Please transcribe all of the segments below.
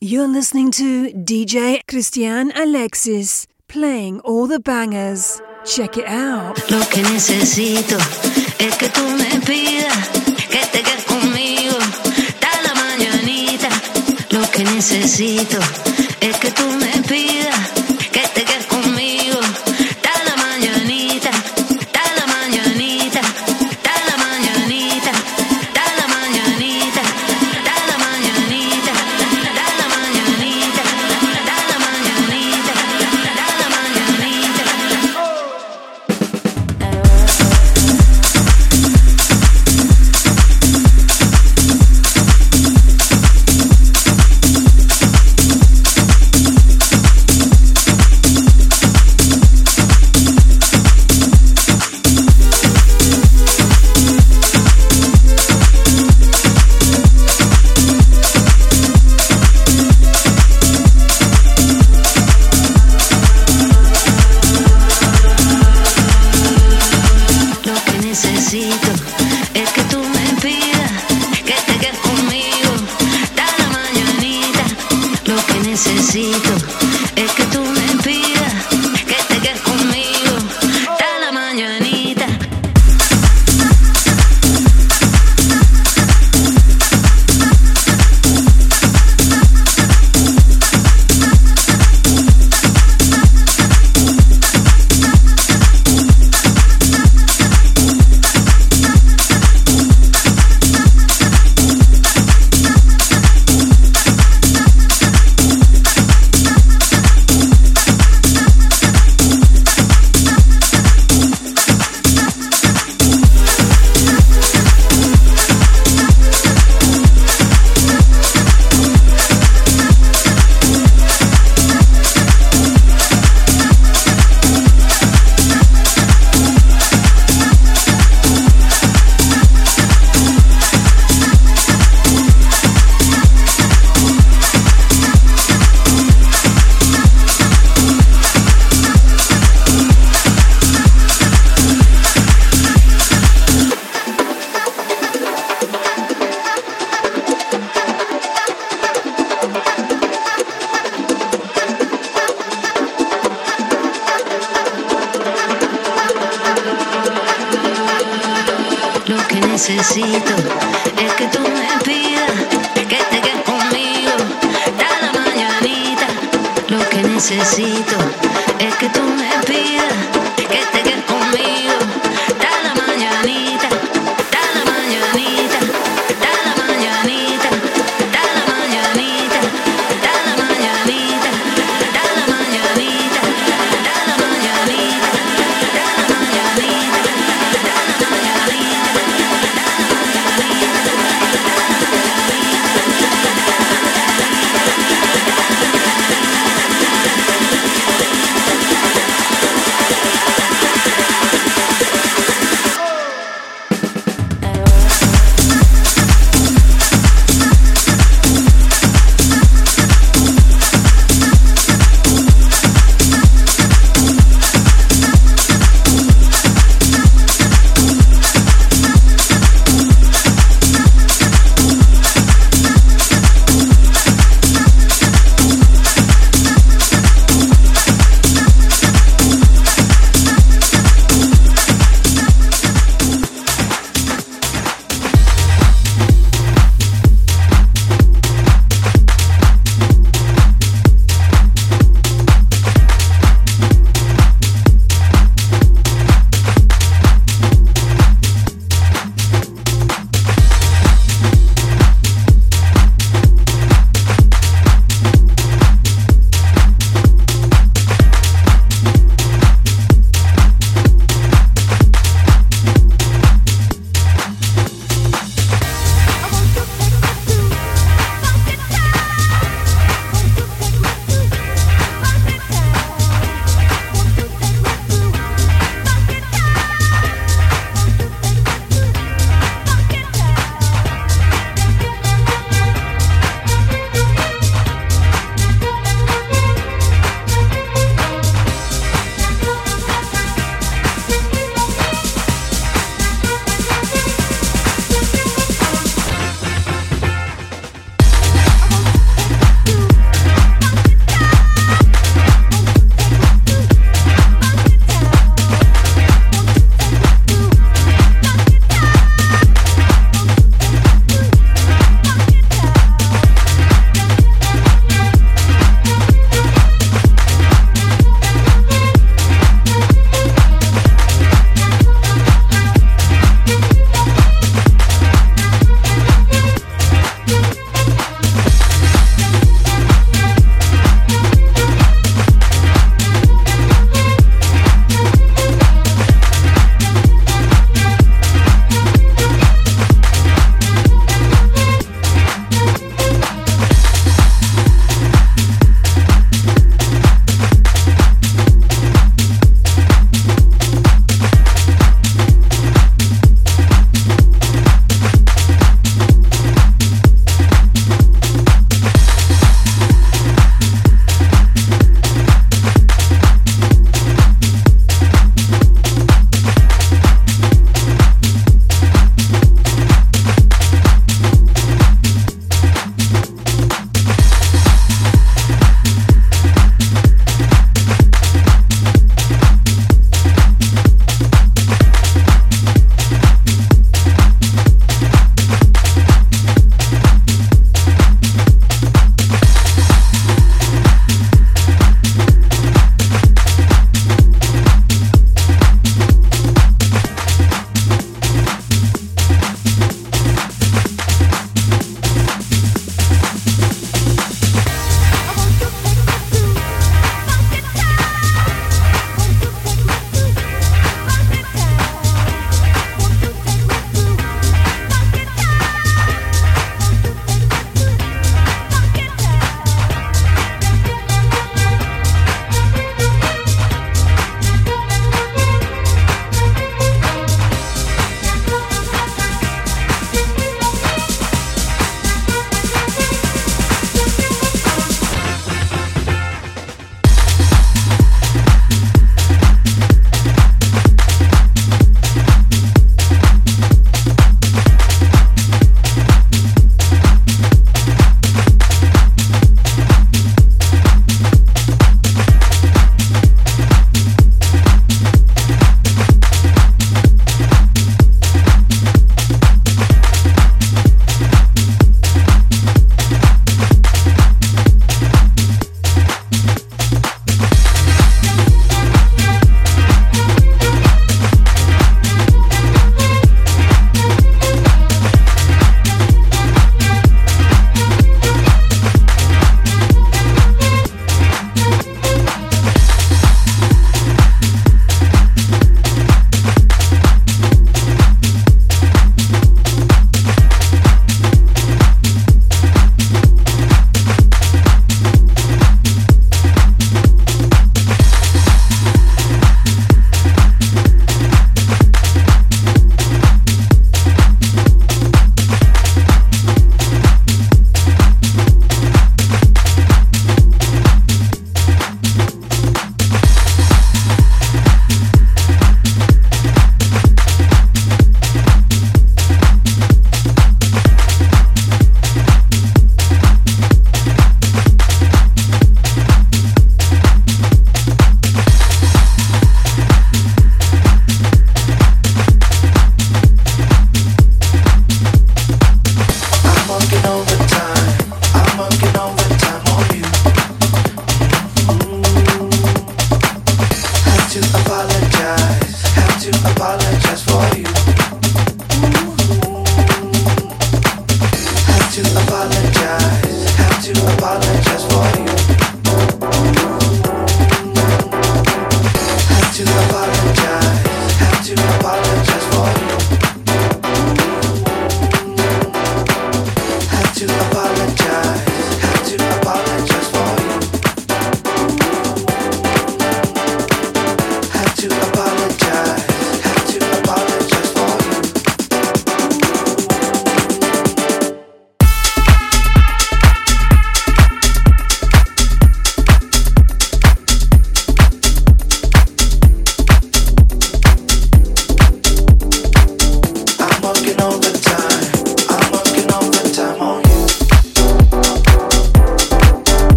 You're listening to DJ Cristian Alexis playing all the bangers. Check it out. Lo que necesito es que tú me pidas que te quedes conmigo hasta la mañanita. Lo que necesito es que tú me pidas.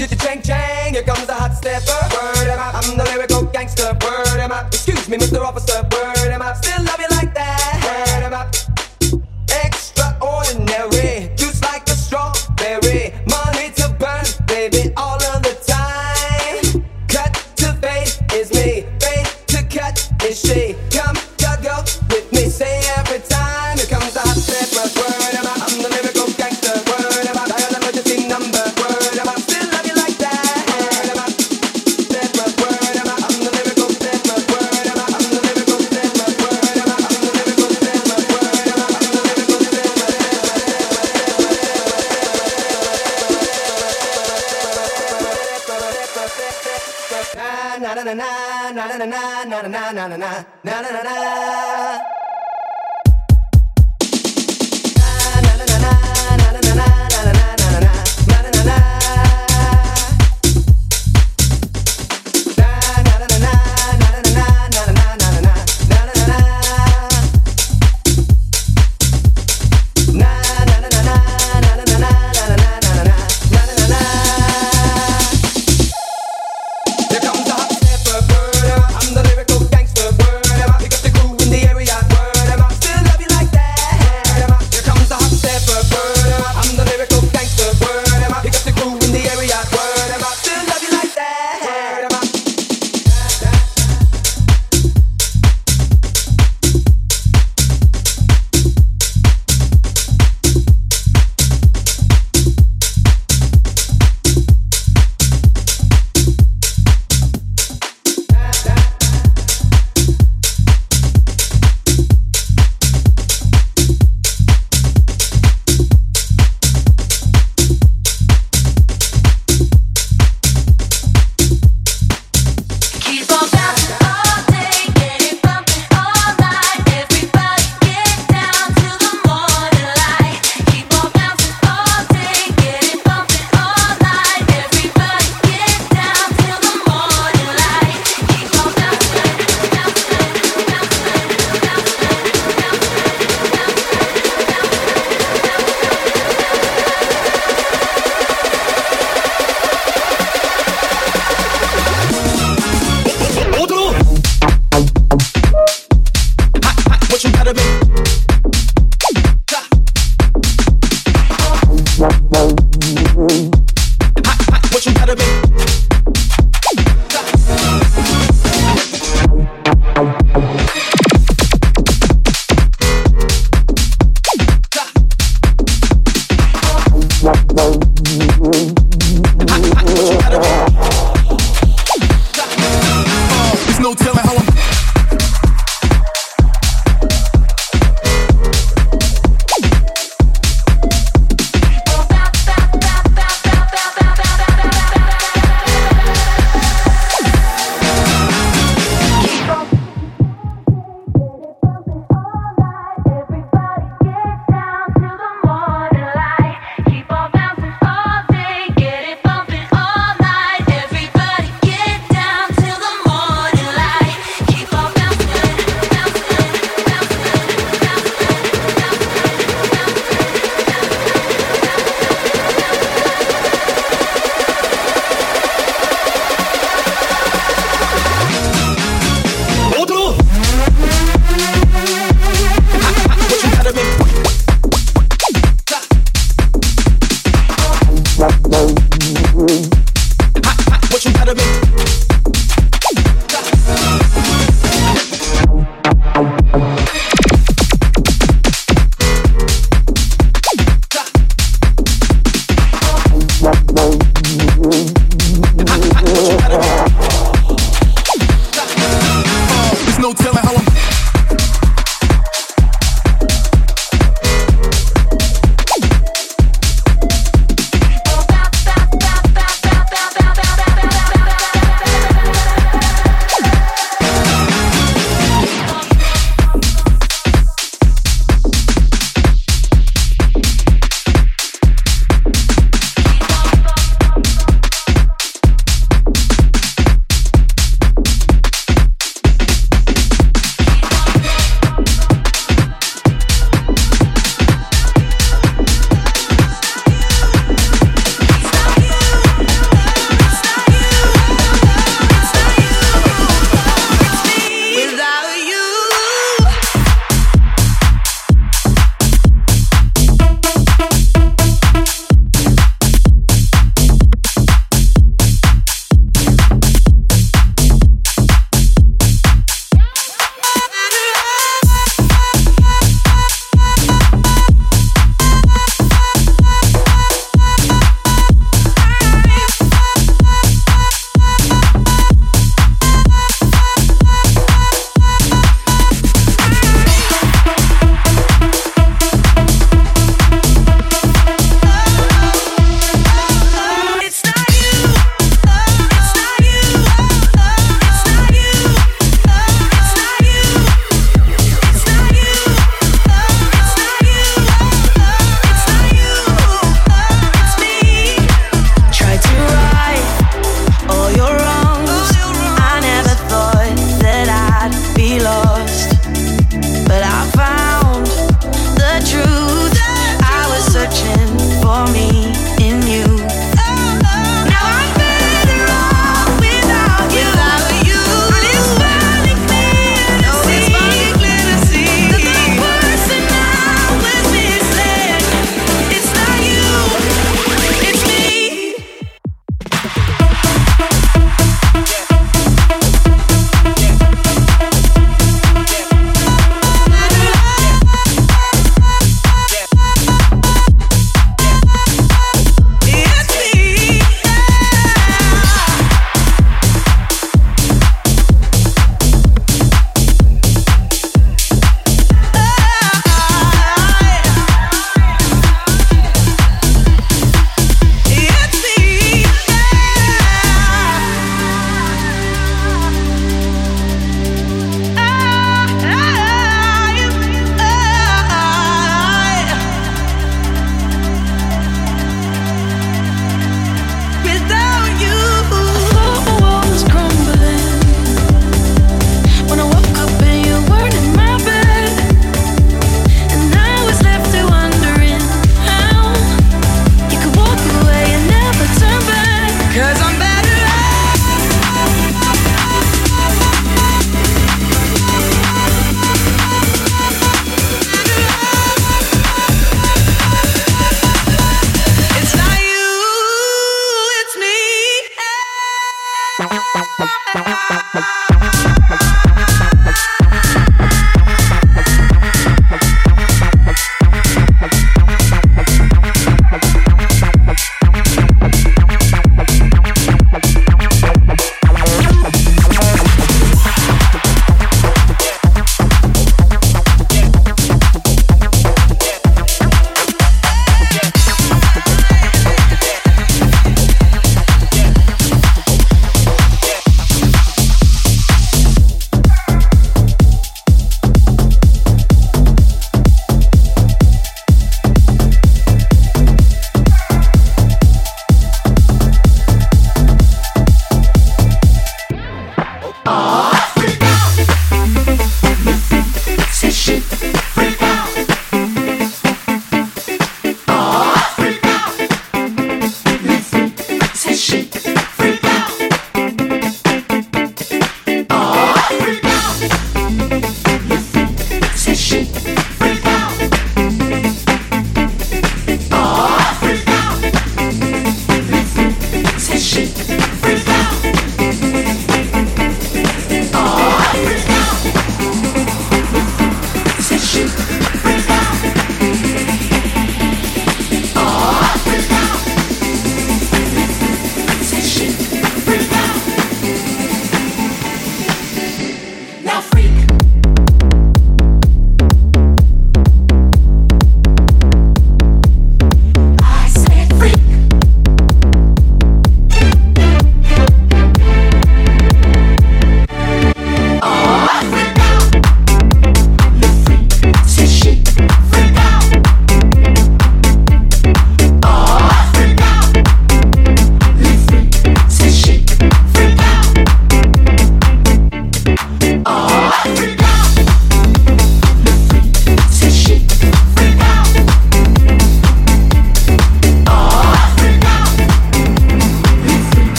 chitty chang chang. Here comes a hot stepper. Word am I? I'm the lyrical gangster. Word am I? Excuse me, Mr. Officer. Word am I? Still love na na na na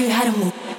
you how to move.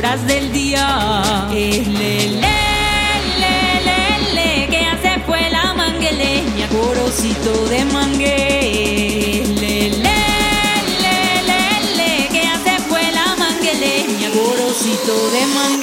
horas del día. Es lele, que hace fue la mangueleña, corocito de mangue. Es lele, que hace fue la mangueleña, corocito de mangue.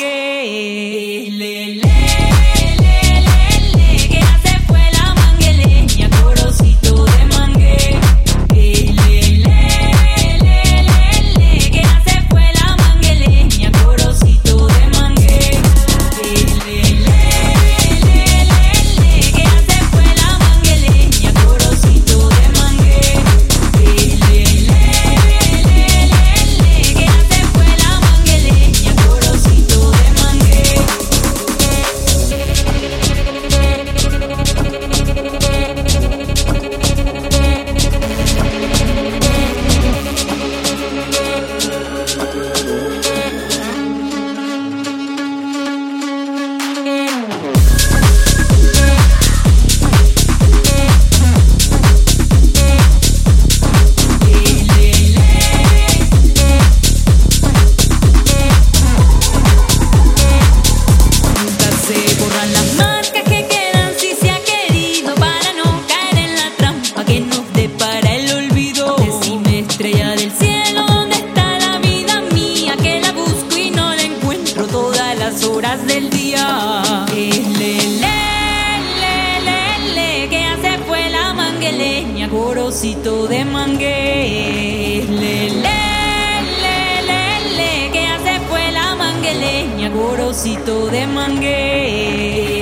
que leña, gorosito de mangué. Le, le, le, le, le, que hace fue la mangueleña, gorosito de mangué.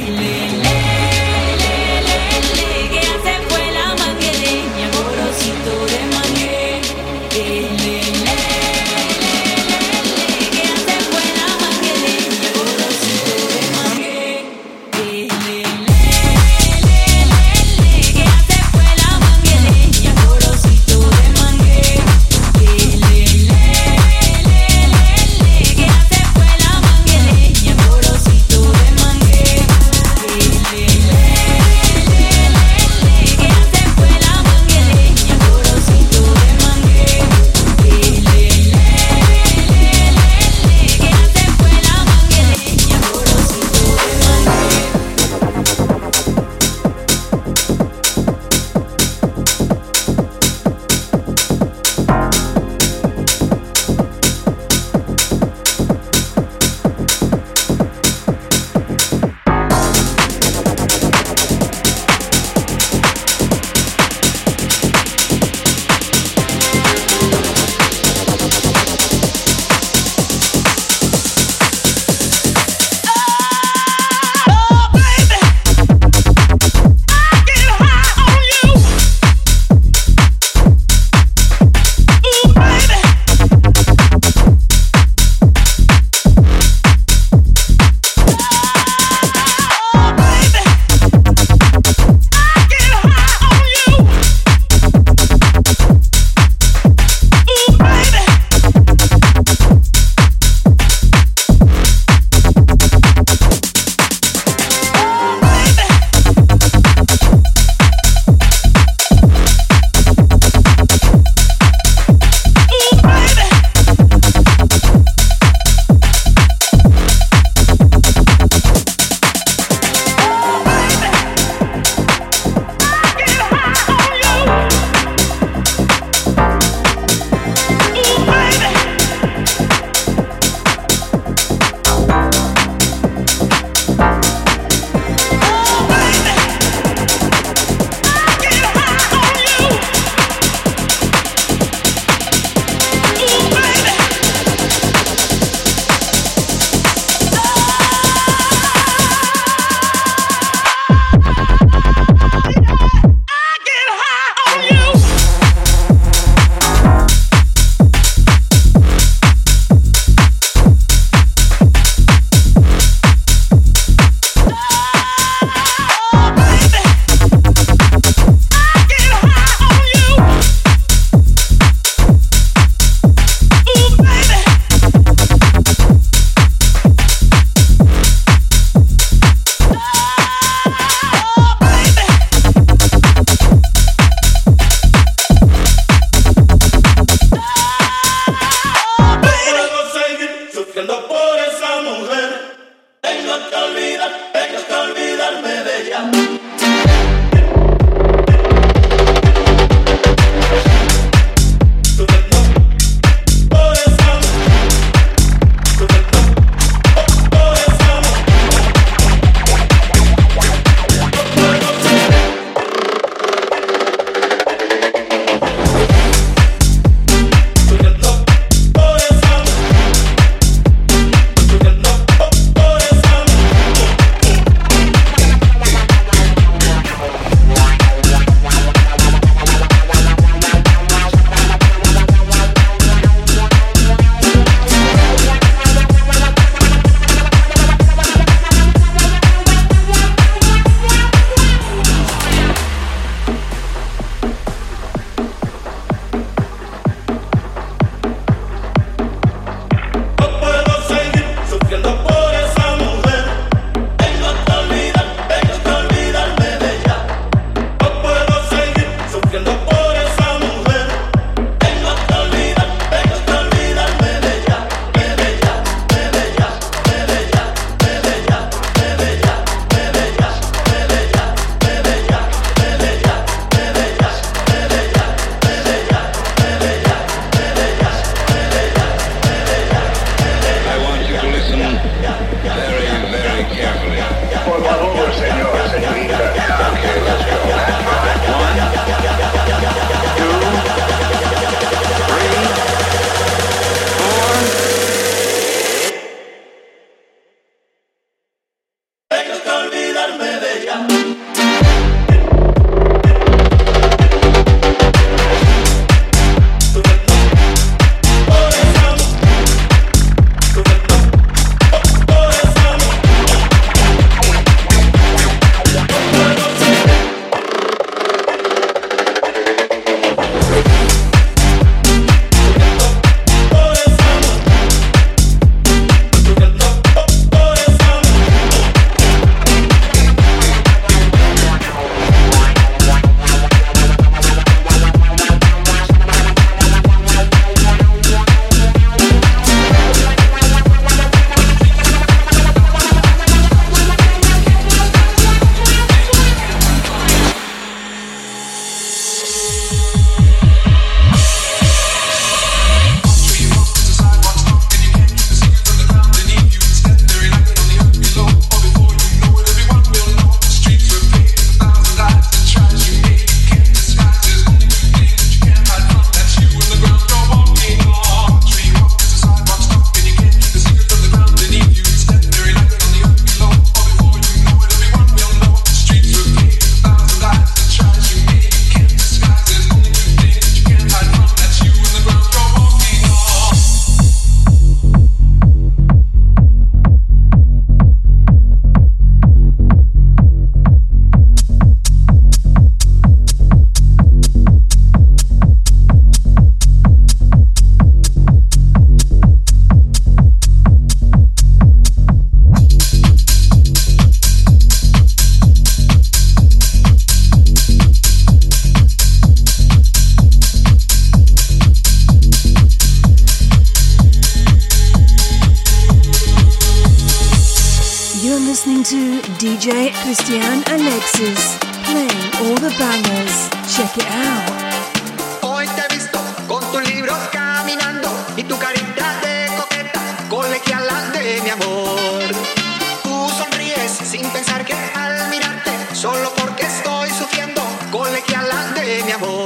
Amor.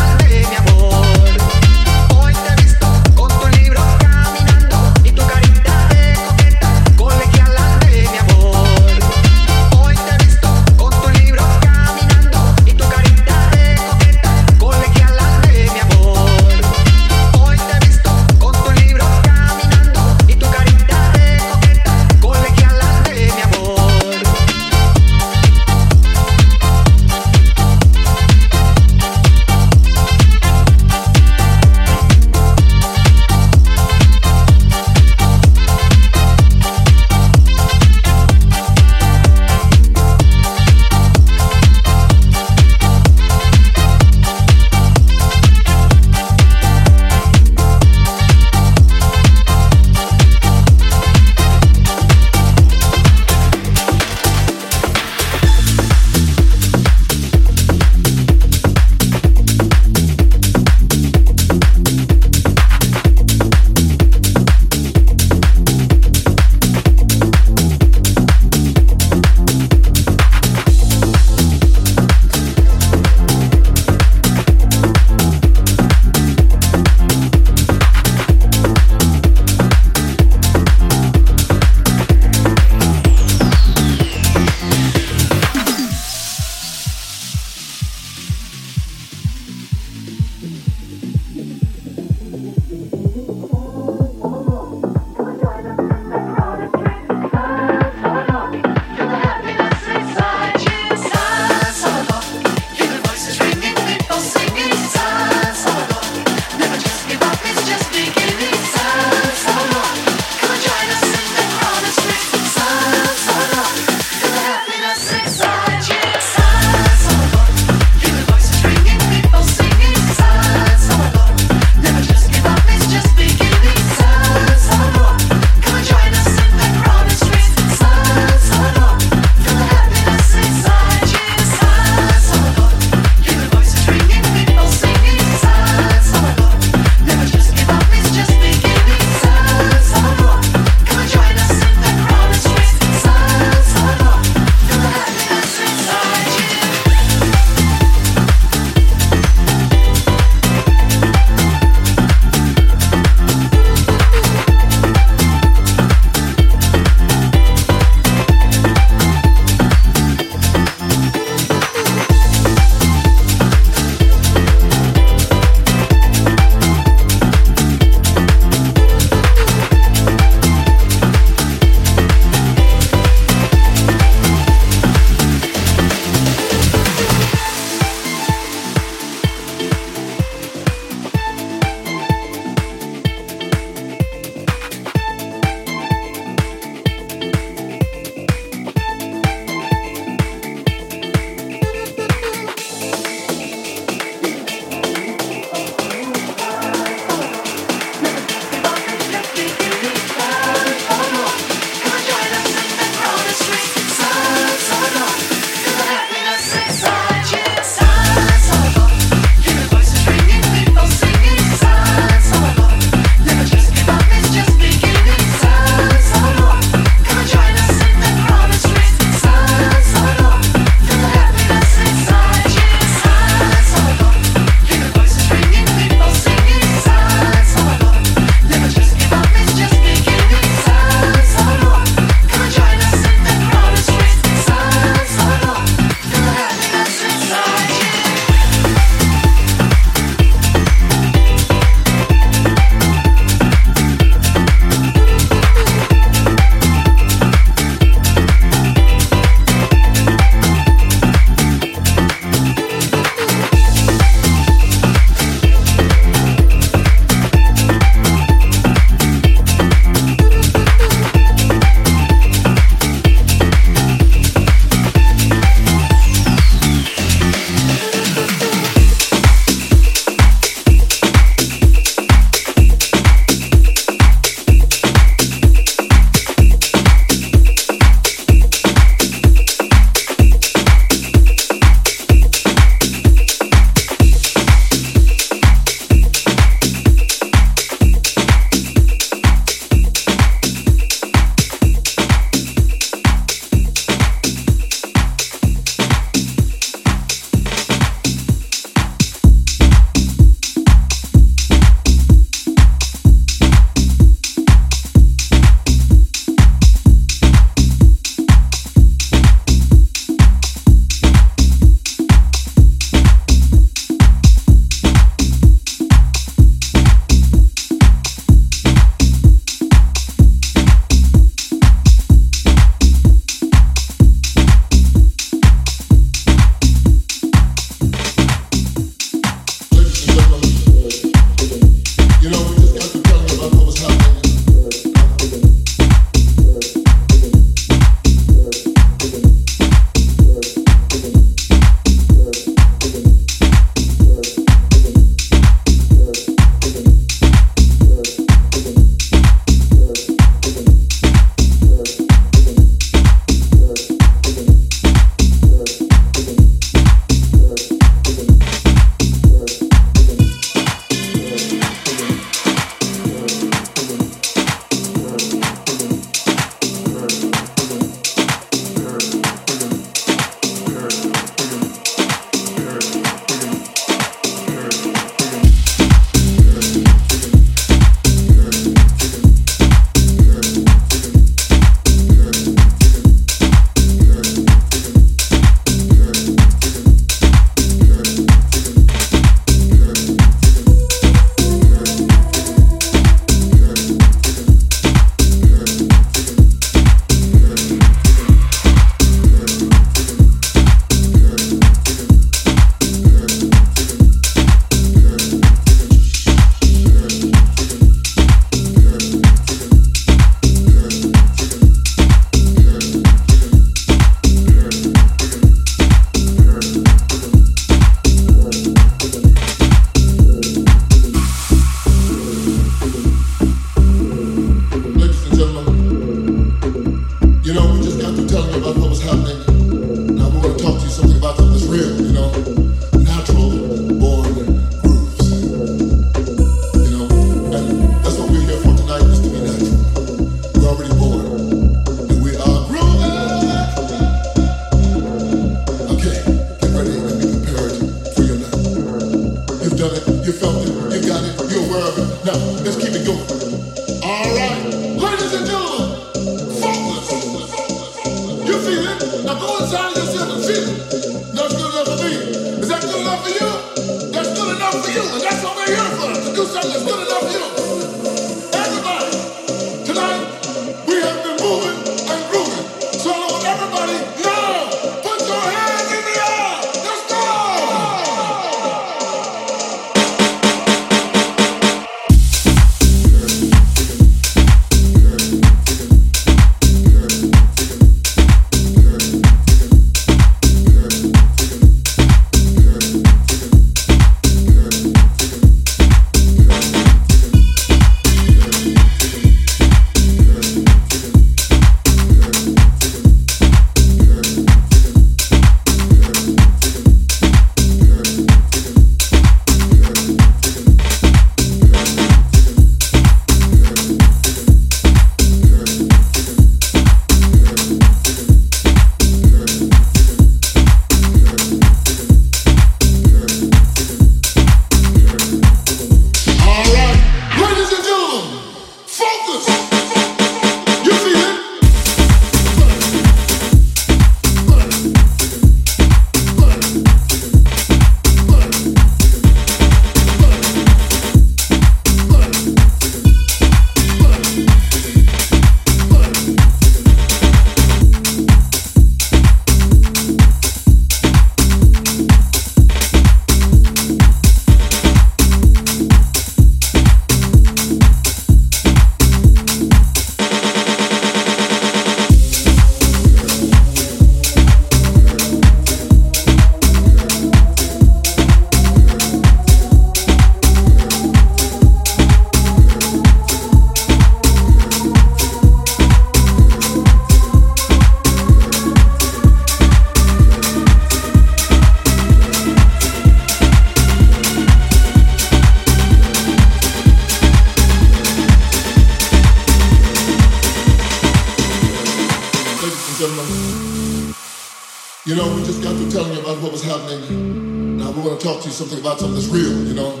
talk to you something about something that's real, you know?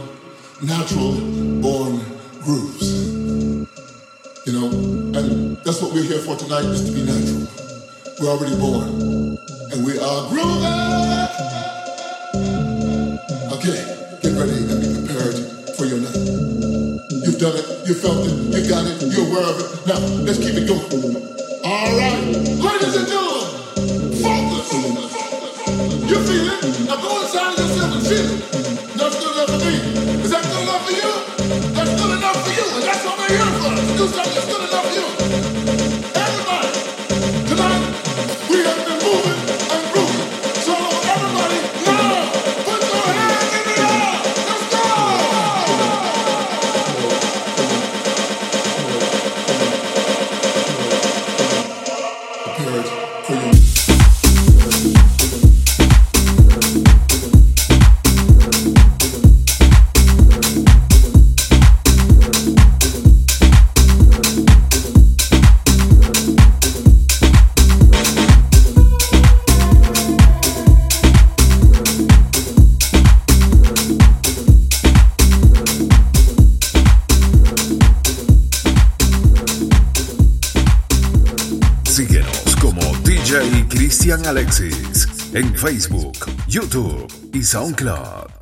Natural born grooves. You know? And that's what we're here for tonight is to be natural. We're already born. And we are grooving. Okay, get ready and be prepared for your night. You've done it, you felt it, you got it, you're aware of it. Now, let's keep it going. All right, ladies and gentlemen. two. Facebook, YouTube y SoundCloud.